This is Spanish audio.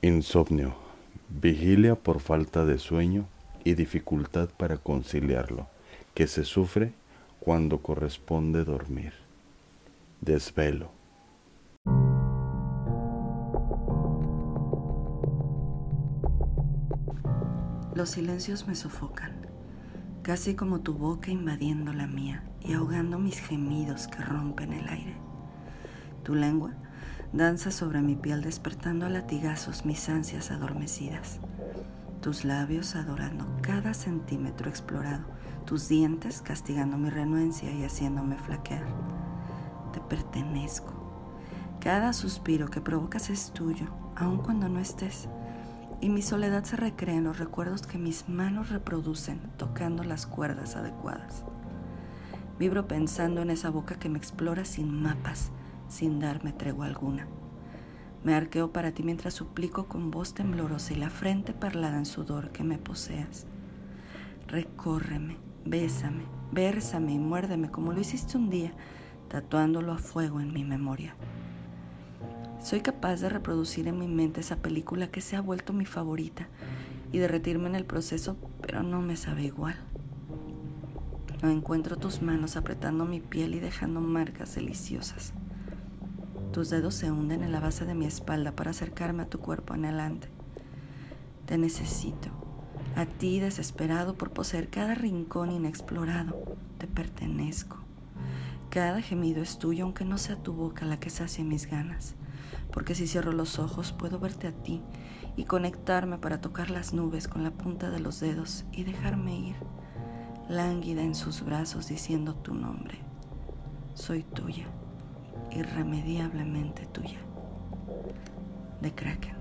Insomnio, vigilia por falta de sueño y dificultad para conciliarlo, que se sufre cuando corresponde dormir. Desvelo. Los silencios me sofocan, casi como tu boca invadiendo la mía y ahogando mis gemidos que rompen el aire. Tu lengua danza sobre mi piel despertando a latigazos mis ansias adormecidas. Tus labios adorando cada centímetro explorado, tus dientes castigando mi renuencia y haciéndome flaquear. Te pertenezco. Cada suspiro que provocas es tuyo, aun cuando no estés. Y mi soledad se recrea en los recuerdos que mis manos reproducen tocando las cuerdas adecuadas. Vibro pensando en esa boca que me explora sin mapas, sin darme tregua alguna. Me arqueo para ti mientras suplico con voz temblorosa y la frente parlada en sudor que me poseas. Recórreme, bésame, bérsame y muérdeme como lo hiciste un día, tatuándolo a fuego en mi memoria. Soy capaz de reproducir en mi mente esa película que se ha vuelto mi favorita y derretirme en el proceso, pero no me sabe igual. No encuentro tus manos apretando mi piel y dejando marcas deliciosas. Tus dedos se hunden en la base de mi espalda para acercarme a tu cuerpo anhelante. Te necesito, a ti desesperado por poseer cada rincón inexplorado. Te pertenezco. Cada gemido es tuyo, aunque no sea tu boca la que sacie mis ganas. Porque si cierro los ojos puedo verte a ti y conectarme para tocar las nubes con la punta de los dedos y dejarme ir, lánguida en sus brazos diciendo tu nombre. Soy tuya irremediablemente tuya. De Kraken.